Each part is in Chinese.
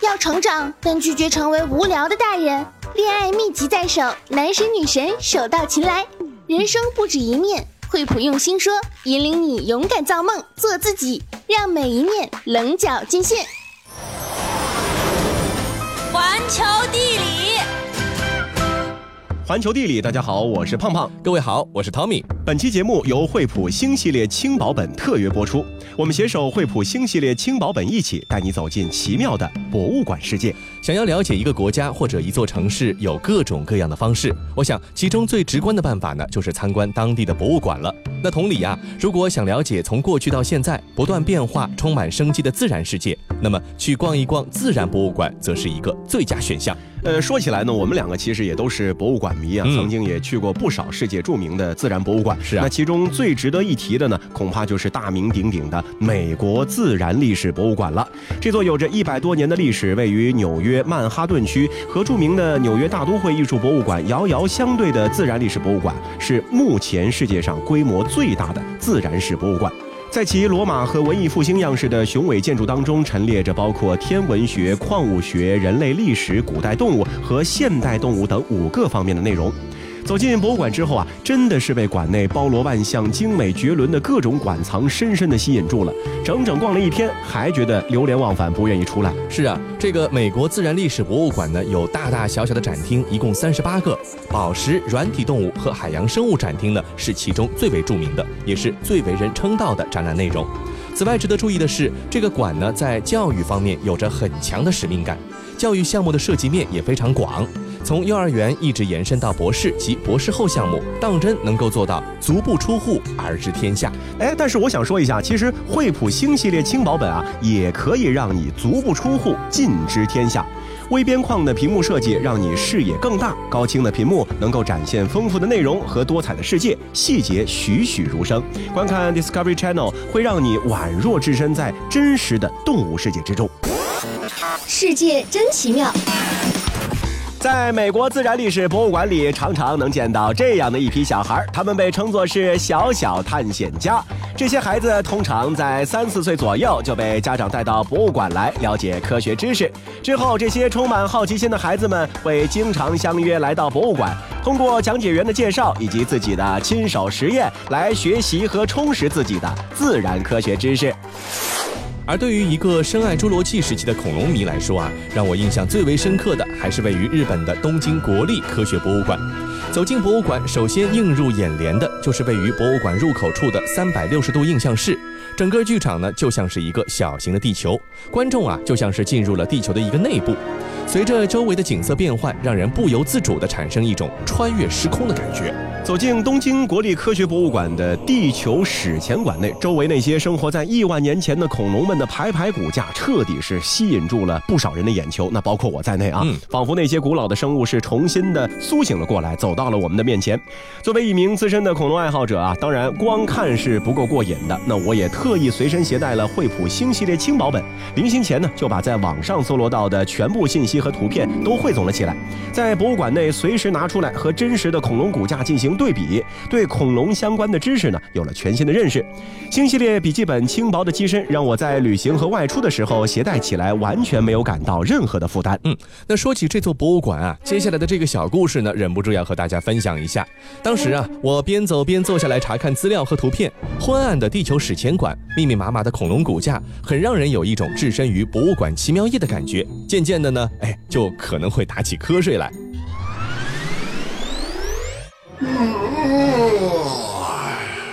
要成长，但拒绝成为无聊的大人。恋爱秘籍在手，男神女神手到擒来。人生不止一面，惠普用心说，引领你勇敢造梦，做自己，让每一面棱角尽现。环球地。环球地理，大家好，我是胖胖。各位好，我是 Tommy。本期节目由惠普星系列轻薄本特约播出。我们携手惠普星系列轻薄本，一起带你走进奇妙的博物馆世界。想要了解一个国家或者一座城市，有各种各样的方式。我想，其中最直观的办法呢，就是参观当地的博物馆了。那同理啊，如果想了解从过去到现在不断变化、充满生机的自然世界，那么去逛一逛自然博物馆，则是一个最佳选项。呃，说起来呢，我们两个其实也都是博物馆迷啊，曾经也去过不少世界著名的自然博物馆。是啊，那其中最值得一提的呢，恐怕就是大名鼎鼎的美国自然历史博物馆了。这座有着一百多年的历史，位于纽约曼哈顿区，和著名的纽约大都会艺术博物馆遥遥相对的自然历史博物馆，是目前世界上规模最大的自然史博物馆。在其罗马和文艺复兴样式的雄伟建筑当中，陈列着包括天文学、矿物学、人类历史、古代动物和现代动物等五个方面的内容。走进博物馆之后啊，真的是被馆内包罗万象、精美绝伦的各种馆藏深深的吸引住了。整整逛了一天，还觉得流连忘返，不愿意出来。是啊，这个美国自然历史博物馆呢，有大大小小的展厅，一共三十八个。宝石、软体动物和海洋生物展厅呢，是其中最为著名的，也是最为人称道的展览内容。此外，值得注意的是，这个馆呢，在教育方面有着很强的使命感，教育项目的涉及面也非常广。从幼儿园一直延伸到博士及博士后项目，当真能够做到足不出户而知天下。哎，但是我想说一下，其实惠普星系列轻薄本啊，也可以让你足不出户尽知天下。微边框的屏幕设计让你视野更大，高清的屏幕能够展现丰富的内容和多彩的世界，细节栩栩如生。观看 Discovery Channel 会让你宛若置身在真实的动物世界之中。世界真奇妙。在美国自然历史博物馆里，常常能见到这样的一批小孩，他们被称作是小小探险家。这些孩子通常在三四岁左右就被家长带到博物馆来了解科学知识。之后，这些充满好奇心的孩子们会经常相约来到博物馆，通过讲解员的介绍以及自己的亲手实验来学习和充实自己的自然科学知识。而对于一个深爱侏罗纪时期的恐龙迷来说啊，让我印象最为深刻的还是位于日本的东京国立科学博物馆。走进博物馆，首先映入眼帘的就是位于博物馆入口处的三百六十度映像室。整个剧场呢，就像是一个小型的地球，观众啊，就像是进入了地球的一个内部。随着周围的景色变换，让人不由自主地产生一种穿越时空的感觉。走进东京国立科学博物馆的地球史前馆内，周围那些生活在亿万年前的恐龙们的排排骨架，彻底是吸引住了不少人的眼球。那包括我在内啊，仿佛那些古老的生物是重新的苏醒了过来，走到了我们的面前。作为一名资深的恐龙爱好者啊，当然光看是不够过瘾的。那我也特意随身携带了惠普星系列轻薄本，临行前呢，就把在网上搜罗到的全部信息和图片都汇总了起来，在博物馆内随时拿出来和真实的恐龙骨架进行对比，对恐龙相关的知识呢有了全新的认识。新系列笔记本轻薄的机身，让我在旅行和外出的时候携带起来完全没有感到任何的负担。嗯，那说起这座博物馆啊，接下来的这个小故事呢，忍不住要和大家分享一下。当时啊，我边走边坐下来查看资料和图片，昏暗的地球史前馆，密密麻麻的恐龙骨架，很让人有一种置身于博物馆奇妙夜的感觉。渐渐的呢，哎，就可能会打起瞌睡来。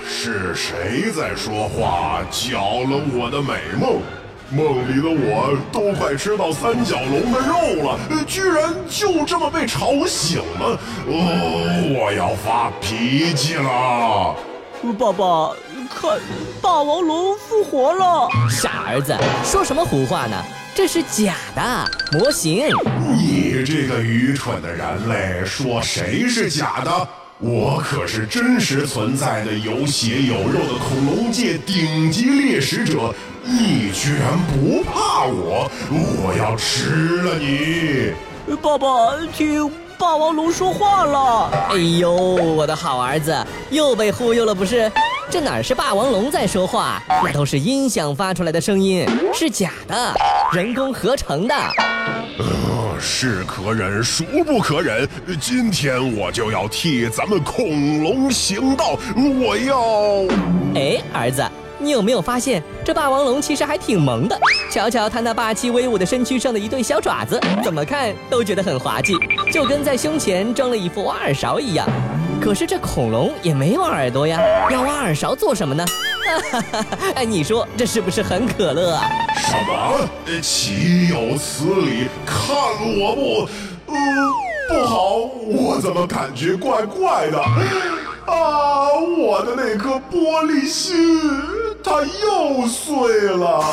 是谁在说话，搅了我的美梦？梦里的我都快吃到三角龙的肉了，居然就这么被吵醒了！哦，我要发脾气了！爸爸，看，霸王龙复活了！傻儿子，说什么胡话呢？这是假的模型。你这个愚蠢的人类，说谁是假的？我可是真实存在的有血有肉的恐龙界顶级猎食者，你居然不怕我？我要吃了你！爸爸，听霸王龙说话了！哎呦，我的好儿子，又被忽悠了不是？这哪是霸王龙在说话？那都是音响发出来的声音，是假的，人工合成的。是可忍，孰不可忍！今天我就要替咱们恐龙行道，我要……哎，儿子，你有没有发现这霸王龙其实还挺萌的？瞧瞧它那霸气威武的身躯上的一对小爪子，怎么看都觉得很滑稽，就跟在胸前装了一副挖耳勺一样。可是这恐龙也没有耳朵呀，要挖耳勺做什么呢？哈 哈哎，你说这是不是很可乐啊？什么？岂有此理！看我不……呃，不好，我怎么感觉怪怪的？啊，我的那颗玻璃心，它又碎了。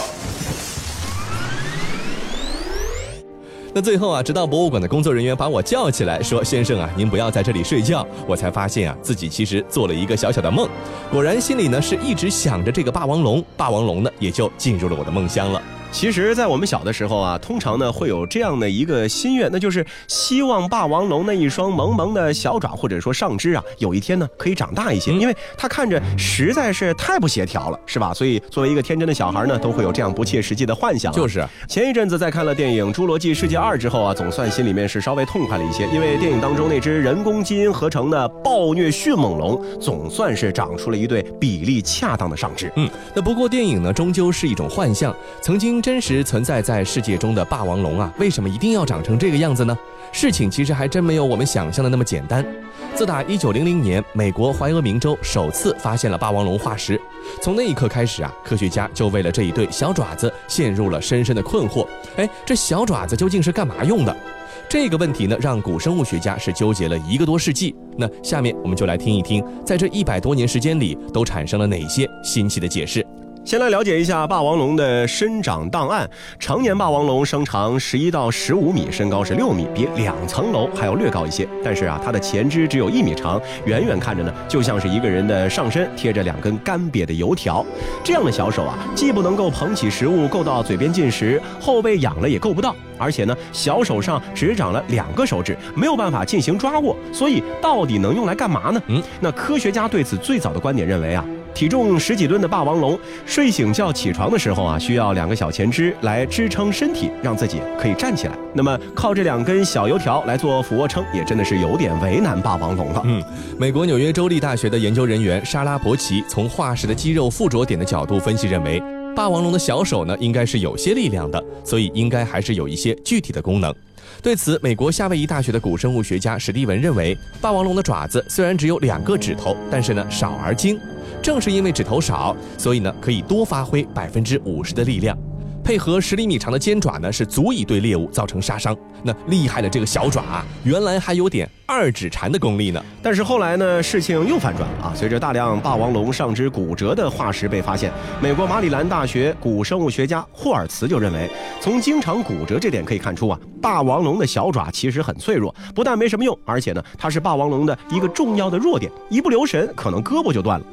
那最后啊，直到博物馆的工作人员把我叫起来，说：“先生啊，您不要在这里睡觉。”我才发现啊，自己其实做了一个小小的梦。果然，心里呢是一直想着这个霸王龙，霸王龙呢也就进入了我的梦乡了。其实，在我们小的时候啊，通常呢会有这样的一个心愿，那就是希望霸王龙那一双萌萌的小爪或者说上肢啊，有一天呢可以长大一些，因为它看着实在是太不协调了，是吧？所以作为一个天真的小孩呢，都会有这样不切实际的幻想。就是前一阵子在看了电影《侏罗纪世界二》之后啊，总算心里面是稍微痛快了一些，因为电影当中那只人工基因合成的暴虐迅猛龙，总算是长出了一对比例恰当的上肢。嗯，那不过电影呢，终究是一种幻象，曾经真实存在。在世界中的霸王龙啊，为什么一定要长成这个样子呢？事情其实还真没有我们想象的那么简单。自打一九零零年，美国怀俄明州首次发现了霸王龙化石，从那一刻开始啊，科学家就为了这一对小爪子陷入了深深的困惑。哎，这小爪子究竟是干嘛用的？这个问题呢，让古生物学家是纠结了一个多世纪。那下面我们就来听一听，在这一百多年时间里，都产生了哪些新奇的解释。先来了解一下霸王龙的生长档案。成年霸王龙身长十一到十五米，身高是六米，比两层楼还要略高一些。但是啊，它的前肢只有一米长，远远看着呢，就像是一个人的上身贴着两根干瘪的油条。这样的小手啊，既不能够捧起食物够到嘴边进食，后背痒了也够不到。而且呢，小手上只长了两个手指，没有办法进行抓握。所以，到底能用来干嘛呢？嗯，那科学家对此最早的观点认为啊。体重十几吨的霸王龙睡醒觉起床的时候啊，需要两个小前肢来支撑身体，让自己可以站起来。那么靠这两根小油条来做俯卧撑，也真的是有点为难霸王龙了。嗯，美国纽约州立大学的研究人员莎拉伯奇从化石的肌肉附着点的角度分析，认为霸王龙的小手呢应该是有些力量的，所以应该还是有一些具体的功能。对此，美国夏威夷大学的古生物学家史蒂文认为，霸王龙的爪子虽然只有两个指头，但是呢少而精。正是因为指头少，所以呢可以多发挥百分之五十的力量。配合十厘米长的尖爪呢，是足以对猎物造成杀伤。那厉害的这个小爪啊，原来还有点二指禅的功力呢。但是后来呢，事情又反转了啊！随着大量霸王龙上肢骨折的化石被发现，美国马里兰大学古生物学家霍尔茨就认为，从经常骨折这点可以看出啊，霸王龙的小爪其实很脆弱，不但没什么用，而且呢，它是霸王龙的一个重要的弱点，一不留神可能胳膊就断了。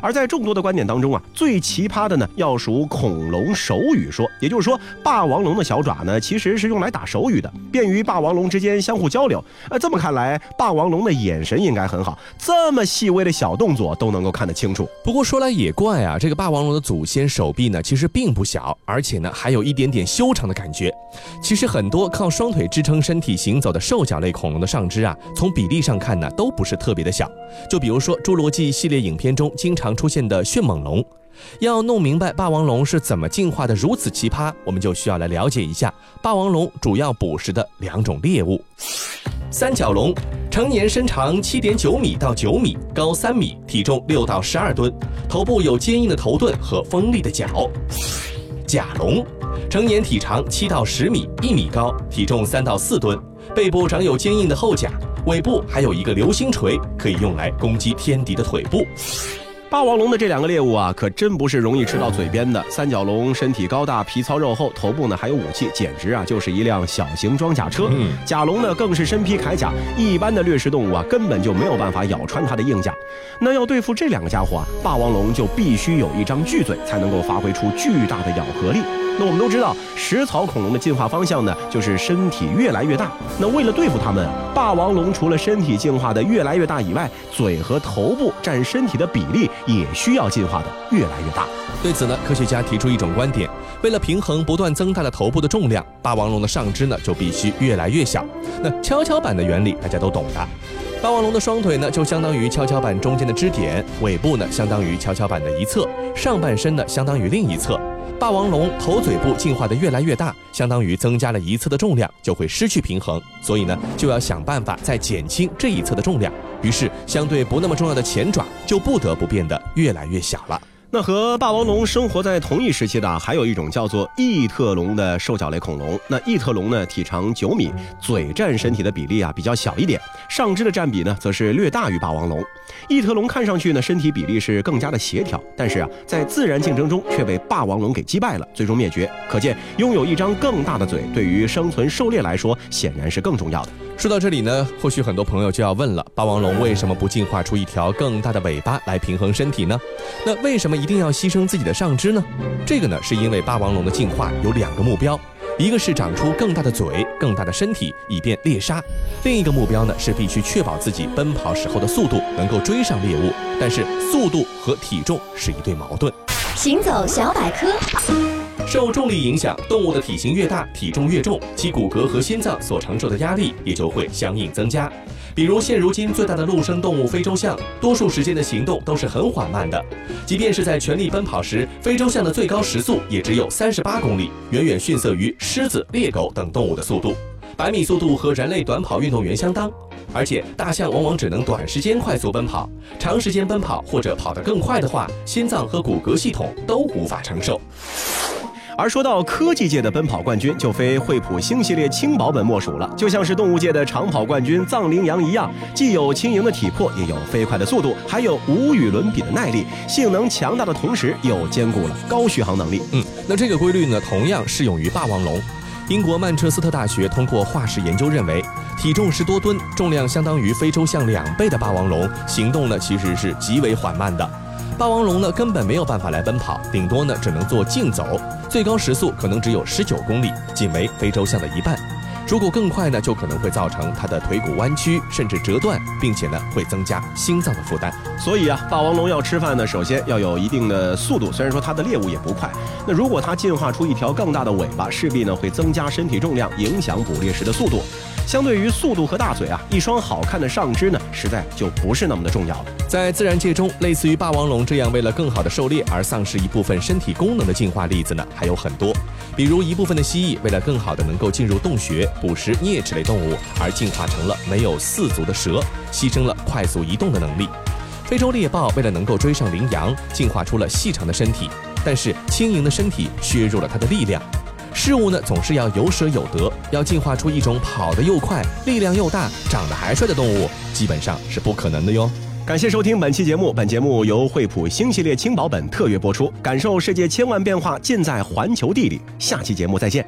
而在众多的观点当中啊，最奇葩的呢，要数恐龙手语说。也就是说，霸王龙的小爪呢，其实是用来打手语的，便于霸王龙之间相互交流。呃，这么看来，霸王龙的眼神应该很好，这么细微的小动作都能够看得清楚。不过说来也怪啊，这个霸王龙的祖先手臂呢，其实并不小，而且呢，还有一点点修长的感觉。其实很多靠双腿支撑身体行走的兽脚类恐龙的上肢啊，从比例上看呢，都不是特别的小。就比如说《侏罗纪》系列影片中经常出现的迅猛龙。要弄明白霸王龙是怎么进化的如此奇葩，我们就需要来了解一下霸王龙主要捕食的两种猎物。三角龙成年身长七点九米到九米，高三米，体重六到十二吨，头部有坚硬的头盾和锋利的角。甲龙成年体长七到十米，一米高，体重三到四吨，背部长有坚硬的后甲，尾部还有一个流星锤，可以用来攻击天敌的腿部。霸王龙的这两个猎物啊，可真不是容易吃到嘴边的。三角龙身体高大，皮糙肉厚，头部呢还有武器，简直啊就是一辆小型装甲车。甲龙呢更是身披铠甲，一般的掠食动物啊根本就没有办法咬穿它的硬甲。那要对付这两个家伙啊，霸王龙就必须有一张巨嘴，才能够发挥出巨大的咬合力。那我们都知道，食草恐龙的进化方向呢，就是身体越来越大。那为了对付它们，霸王龙除了身体进化的越来越大以外，嘴和头部占身体的比例也需要进化的越来越大。对此呢，科学家提出一种观点：为了平衡不断增大的头部的重量，霸王龙的上肢呢就必须越来越小。那跷跷板的原理大家都懂的。霸王龙的双腿呢，就相当于跷跷板中间的支点，尾部呢相当于跷跷板的一侧，上半身呢相当于另一侧。霸王龙头嘴部进化的越来越大，相当于增加了一侧的重量，就会失去平衡，所以呢就要想办法再减轻这一侧的重量。于是，相对不那么重要的前爪就不得不变得越来越小了。那和霸王龙生活在同一时期的，还有一种叫做异特龙的兽脚类恐龙。那异特龙呢，体长九米，嘴占身体的比例啊比较小一点，上肢的占比呢则是略大于霸王龙。异特龙看上去呢身体比例是更加的协调，但是啊在自然竞争中却被霸王龙给击败了，最终灭绝。可见拥有一张更大的嘴，对于生存狩猎来说显然是更重要的。说到这里呢，或许很多朋友就要问了：霸王龙为什么不进化出一条更大的尾巴来平衡身体呢？那为什么一一定要牺牲自己的上肢呢？这个呢，是因为霸王龙的进化有两个目标，一个是长出更大的嘴、更大的身体，以便猎杀；另一个目标呢，是必须确保自己奔跑时候的速度能够追上猎物。但是速度和体重是一对矛盾。行走小百科。受重力影响，动物的体型越大，体重越重，其骨骼和心脏所承受的压力也就会相应增加。比如现如今最大的陆生动物非洲象，多数时间的行动都是很缓慢的，即便是在全力奔跑时，非洲象的最高时速也只有三十八公里，远远逊色于狮子、猎狗等动物的速度。百米速度和人类短跑运动员相当，而且大象往往只能短时间快速奔跑，长时间奔跑或者跑得更快的话，心脏和骨骼系统都无法承受。而说到科技界的奔跑冠军，就非惠普星系列轻薄本莫属了。就像是动物界的长跑冠军藏羚羊一样，既有轻盈的体魄，也有飞快的速度，还有无与伦比的耐力。性能强大的同时，又兼顾了高续航能力。嗯，那这个规律呢，同样适用于霸王龙。英国曼彻斯特大学通过化石研究认为，体重十多吨、重量相当于非洲象两倍的霸王龙，行动呢其实是极为缓慢的。霸王龙呢根本没有办法来奔跑，顶多呢只能做竞走，最高时速可能只有十九公里，仅为非洲象的一半。如果更快呢，就可能会造成它的腿骨弯曲，甚至折断，并且呢会增加心脏的负担。所以啊，霸王龙要吃饭呢，首先要有一定的速度。虽然说它的猎物也不快，那如果它进化出一条更大的尾巴，势必呢会增加身体重量，影响捕猎时的速度。相对于速度和大嘴啊，一双好看的上肢呢，实在就不是那么的重要了。在自然界中，类似于霸王龙这样为了更好的狩猎而丧失一部分身体功能的进化例子呢，还有很多。比如一部分的蜥蜴为了更好的能够进入洞穴捕食啮齿类动物，而进化成了没有四足的蛇，牺牲了快速移动的能力。非洲猎豹为了能够追上羚羊，进化出了细长的身体，但是轻盈的身体削弱了它的力量。事物呢总是要有舍有得，要进化出一种跑得又快、力量又大、长得还帅的动物，基本上是不可能的哟。感谢收听本期节目，本节目由惠普星系列轻薄本特约播出。感受世界千万变化，尽在环球地理。下期节目再见。